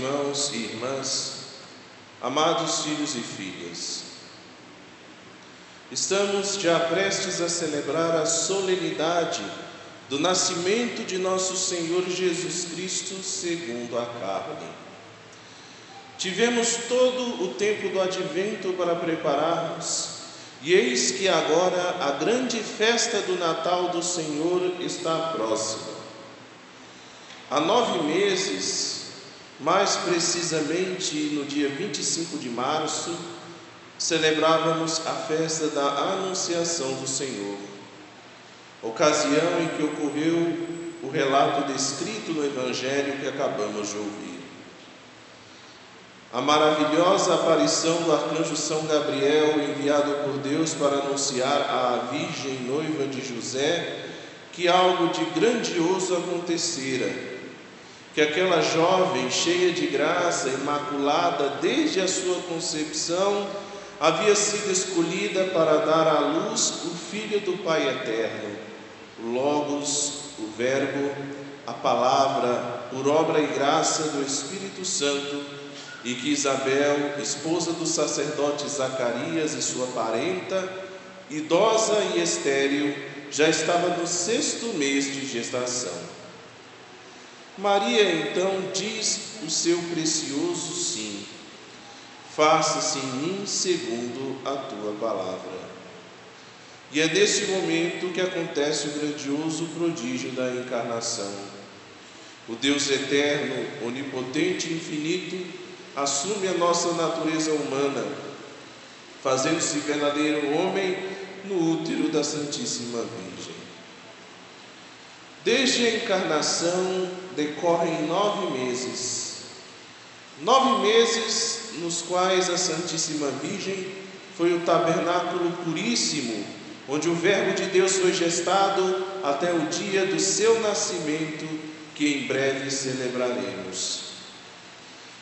irmãos e irmãs, amados filhos e filhas, estamos já prestes a celebrar a solenidade do nascimento de nosso Senhor Jesus Cristo segundo a carne. Tivemos todo o tempo do advento para prepararmos, e eis que agora a grande festa do Natal do Senhor está próxima. Há nove meses, mais precisamente no dia 25 de março, celebrávamos a festa da Anunciação do Senhor, ocasião em que ocorreu o relato descrito no Evangelho que acabamos de ouvir. A maravilhosa aparição do arcanjo São Gabriel, enviado por Deus para anunciar à Virgem noiva de José que algo de grandioso acontecera que aquela jovem cheia de graça, imaculada desde a sua concepção, havia sido escolhida para dar à luz o Filho do Pai Eterno, o Logos, o Verbo, a Palavra, por obra e graça do Espírito Santo, e que Isabel, esposa do sacerdote Zacarias e sua parenta, idosa e estéril, já estava no sexto mês de gestação. Maria então diz o seu precioso sim: faça-se em mim segundo a tua palavra. E é nesse momento que acontece o grandioso prodígio da encarnação. O Deus eterno, onipotente e infinito, assume a nossa natureza humana, fazendo-se verdadeiro homem no útero da Santíssima Virgem. Desde a encarnação decorrem nove meses. Nove meses nos quais a Santíssima Virgem foi o tabernáculo puríssimo, onde o Verbo de Deus foi gestado até o dia do seu nascimento, que em breve celebraremos.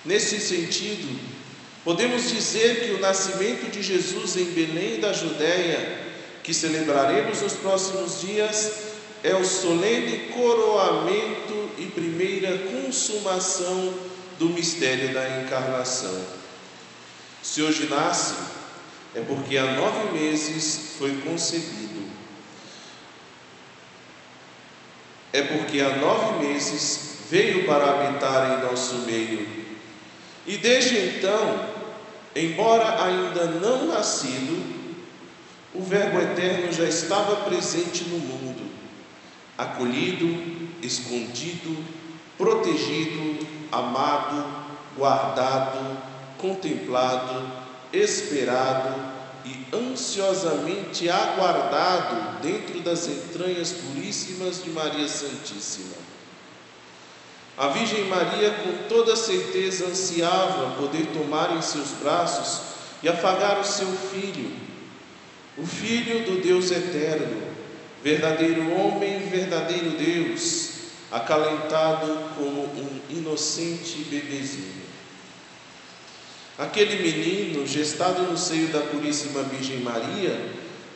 Nesse sentido, podemos dizer que o nascimento de Jesus em Belém da Judéia, que celebraremos nos próximos dias, é o solene coroamento e primeira consumação do mistério da encarnação. Se hoje nasce, é porque há nove meses foi concebido. É porque há nove meses veio para habitar em nosso meio. E desde então, embora ainda não nascido, o Verbo eterno já estava presente no mundo acolhido, escondido, protegido, amado, guardado, contemplado, esperado e ansiosamente aguardado dentro das entranhas puríssimas de Maria Santíssima. A Virgem Maria, com toda certeza, ansiava poder tomar em seus braços e afagar o seu filho, o Filho do Deus eterno, verdadeiro homem, verdadeiro Deus, acalentado como um inocente bebezinho. Aquele menino, gestado no seio da Puríssima Virgem Maria,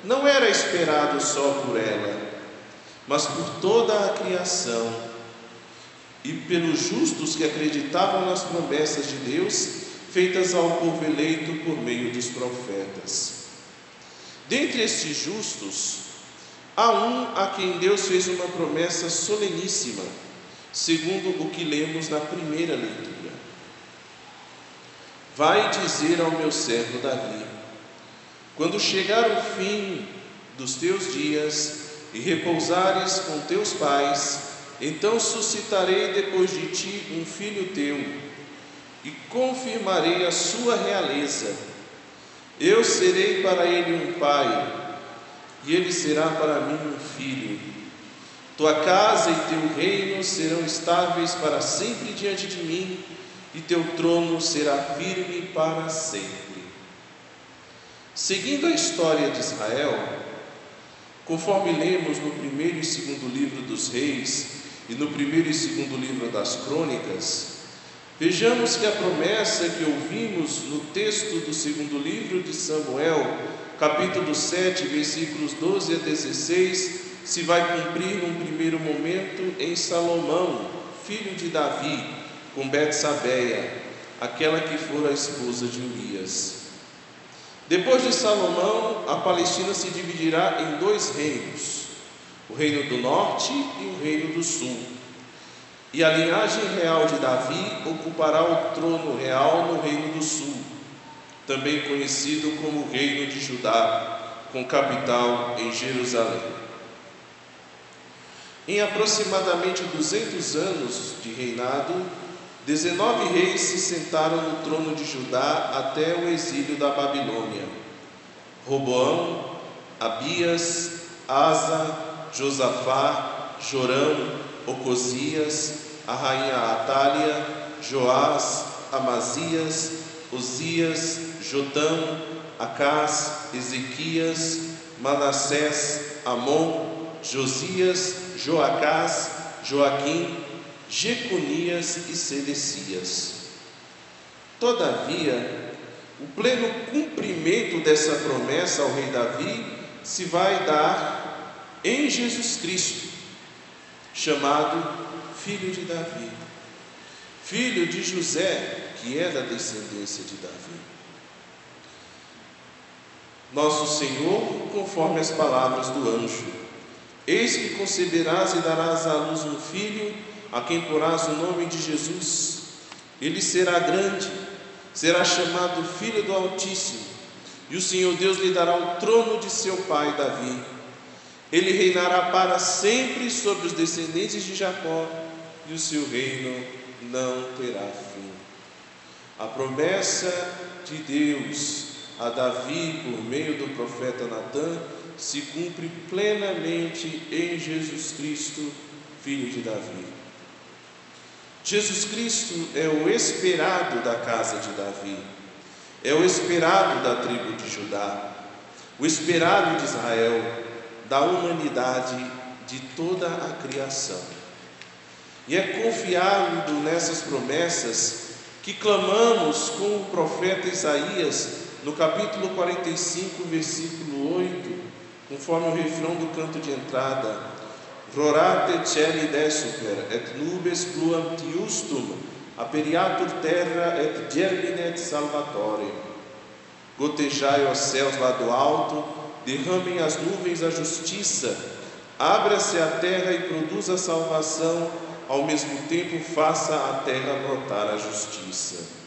não era esperado só por ela, mas por toda a criação e pelos justos que acreditavam nas promessas de Deus feitas ao povo eleito por meio dos profetas. Dentre estes justos, Há um a quem Deus fez uma promessa soleníssima, segundo o que lemos na primeira leitura. Vai dizer ao meu servo Davi: quando chegar o fim dos teus dias e repousares com teus pais, então suscitarei depois de ti um filho teu e confirmarei a sua realeza. Eu serei para ele um pai e ele será para mim um filho. Tua casa e teu reino serão estáveis para sempre diante de mim, e teu trono será firme para sempre. Seguindo a história de Israel, conforme lemos no primeiro e segundo livro dos Reis e no primeiro e segundo livro das Crônicas, vejamos que a promessa que ouvimos no texto do segundo livro de Samuel capítulo 7, versículos 12 a 16, se vai cumprir num primeiro momento em Salomão, filho de Davi, com Betsabeia, aquela que fora a esposa de Urias. Depois de Salomão, a Palestina se dividirá em dois reinos: o reino do norte e o reino do sul. E a linhagem real de Davi ocupará o trono real no reino do sul, também conhecido como Reino de Judá, com capital em Jerusalém. Em aproximadamente 200 anos de reinado, 19 reis se sentaram no trono de Judá até o exílio da Babilônia: Roboão, Abias, Asa, Josafá, Jorão, Ocosias, a rainha Atália, Joás, Amazias, Osias, Jotão, Acás, Ezequias, Manassés, Amon, Josias, Joacás, Joaquim, Jeconias e Sedecias. Todavia, o pleno cumprimento dessa promessa ao rei Davi se vai dar em Jesus Cristo, chamado Filho de Davi, filho de José, que é da descendência de Davi. Nosso Senhor, conforme as palavras do anjo, eis que conceberás e darás à luz um filho a quem porás o nome de Jesus. Ele será grande, será chamado Filho do Altíssimo, e o Senhor Deus lhe dará o trono de seu pai Davi. Ele reinará para sempre sobre os descendentes de Jacó, e o seu reino não terá fim. A promessa de Deus a Davi por meio do profeta Natã se cumpre plenamente em Jesus Cristo, filho de Davi. Jesus Cristo é o esperado da casa de Davi, é o esperado da tribo de Judá, o esperado de Israel, da humanidade, de toda a criação. E é confiado nessas promessas que clamamos com o profeta Isaías no capítulo 45, versículo 8, conforme o refrão do canto de entrada. Rorate celi desuper, et nubes pluam tiustum, aperiatur terra et germine et salvatore. Gotejai, os céus lá do alto, derramem as nuvens a justiça, abra-se a terra e produza salvação, ao mesmo tempo faça a terra brotar a justiça.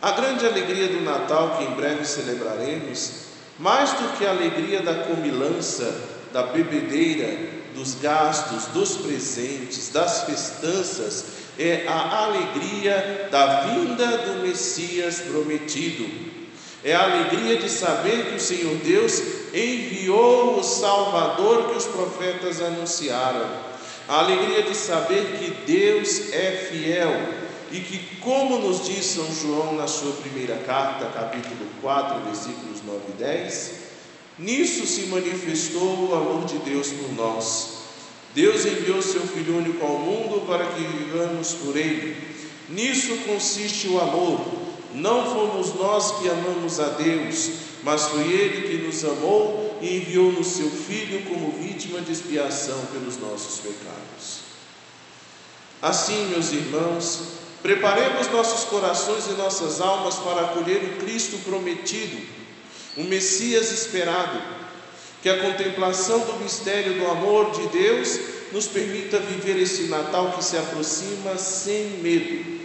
A grande alegria do Natal que em breve celebraremos, mais do que a alegria da comilança, da bebedeira, dos gastos, dos presentes, das festanças, é a alegria da vinda do Messias prometido. É a alegria de saber que o Senhor Deus enviou o Salvador que os profetas anunciaram. A alegria de saber que Deus é fiel e que, como nos diz São João na sua primeira carta, capítulo 4, versículos 9 e 10, Nisso se manifestou o amor de Deus por nós. Deus enviou seu Filho único ao mundo para que vivamos por ele. Nisso consiste o amor. Não fomos nós que amamos a Deus, mas foi Ele que nos amou e enviou no seu Filho como vítima de expiação pelos nossos pecados. Assim, meus irmãos, preparemos nossos corações e nossas almas para acolher o Cristo prometido um Messias esperado, que a contemplação do mistério do amor de Deus nos permita viver esse Natal que se aproxima sem medo,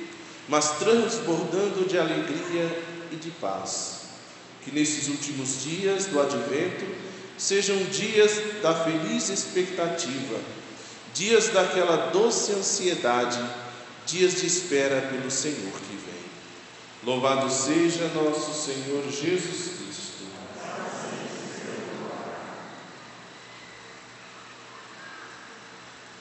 mas transbordando de alegria e de paz. Que nesses últimos dias do advento sejam dias da feliz expectativa, dias daquela doce ansiedade, dias de espera pelo Senhor que vem. Louvado seja nosso Senhor Jesus Cristo